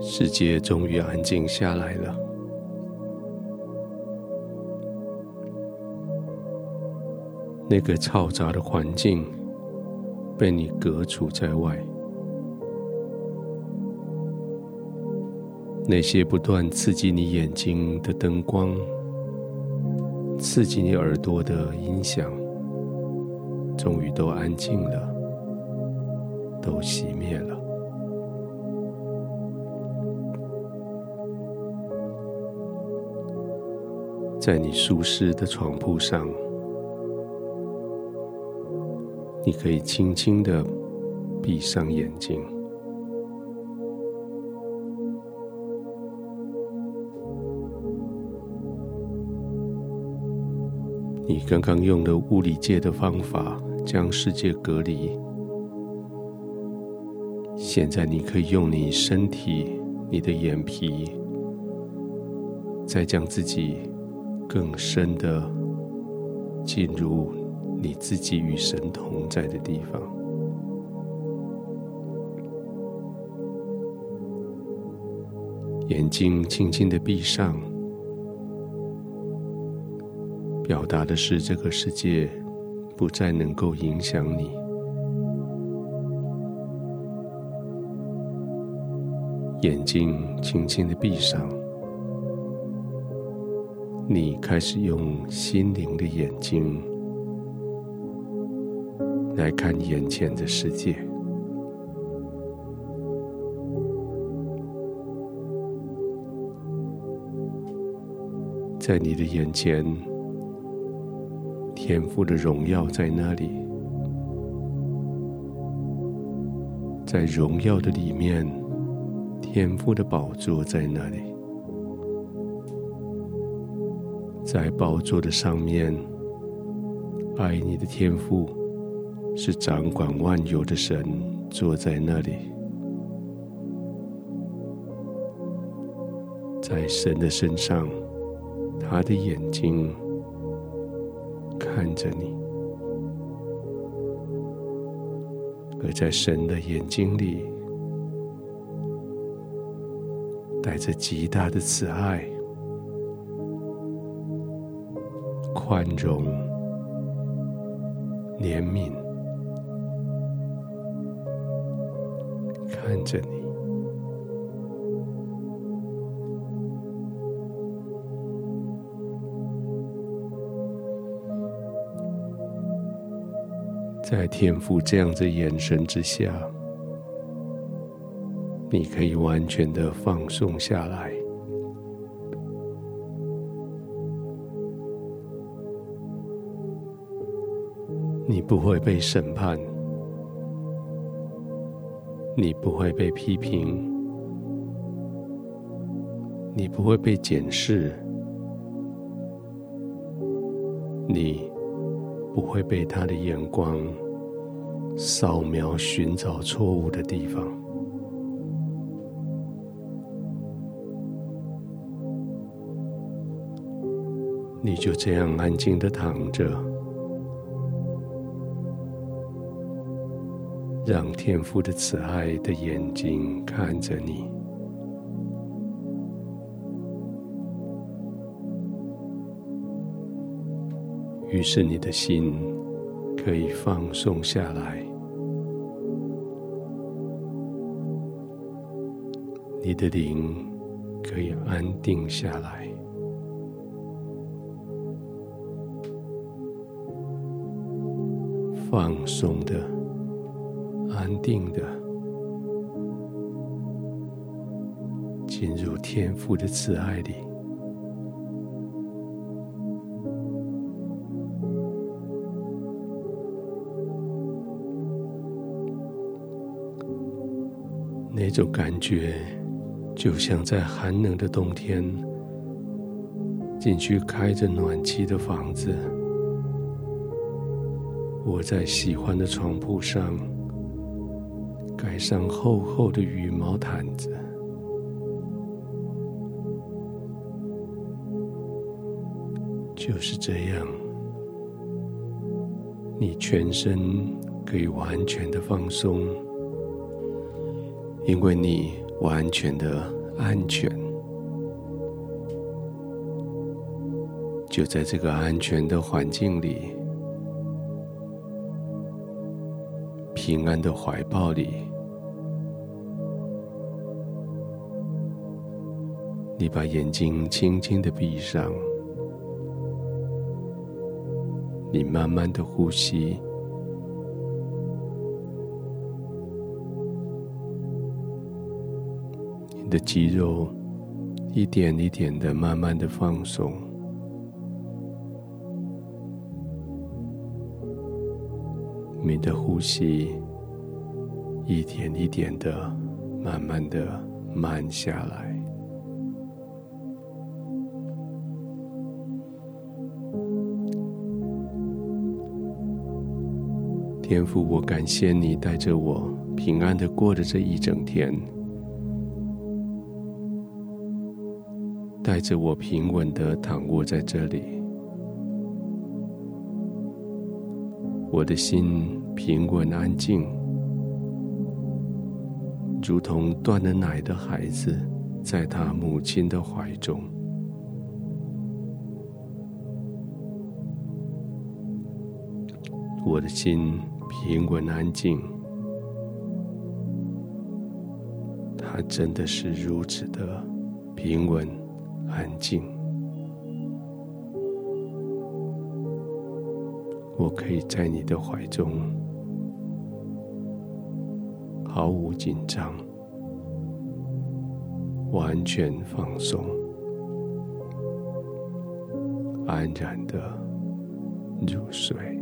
世界终于安静下来了。那个嘈杂的环境被你隔除在外，那些不断刺激你眼睛的灯光，刺激你耳朵的音响，终于都安静了，都熄灭了。在你舒适的床铺上，你可以轻轻的闭上眼睛。你刚刚用的物理界的方法将世界隔离，现在你可以用你身体、你的眼皮，再将自己。更深的进入你自己与神同在的地方，眼睛轻轻的闭上，表达的是这个世界不再能够影响你。眼睛轻轻的闭上。你开始用心灵的眼睛来看眼前的世界，在你的眼前，天父的荣耀在那里，在荣耀的里面，天父的宝座在那里。在宝座的上面，爱你的天父是掌管万有的神，坐在那里。在神的身上，他的眼睛看着你；而在神的眼睛里，带着极大的慈爱。宽容、怜悯，看着你，在天父这样的眼神之下，你可以完全的放松下来。你不会被审判，你不会被批评，你不会被检视，你不会被他的眼光扫描，寻找错误的地方。你就这样安静的躺着。让天父的慈爱的眼睛看着你，于是你的心可以放松下来，你的灵可以安定下来，放松的。安定的进入天父的慈爱里，那种感觉就像在寒冷的冬天进去开着暖气的房子，窝在喜欢的床铺上。上厚厚的羽毛毯子，就是这样，你全身可以完全的放松，因为你完全的安全。就在这个安全的环境里，平安的怀抱里，你把眼睛轻轻的闭上，你慢慢的呼吸。你的肌肉一点一点的慢慢的放松，你的呼吸一点一点的慢慢的慢下来。天父，我感谢你带着我平安的过了这一整天。带着我平稳的躺卧在这里，我的心平稳安静，如同断了奶的孩子在他母亲的怀中。我的心平稳安静，他真的是如此的平稳。安静，我可以在你的怀中，毫无紧张，完全放松，安然的入睡。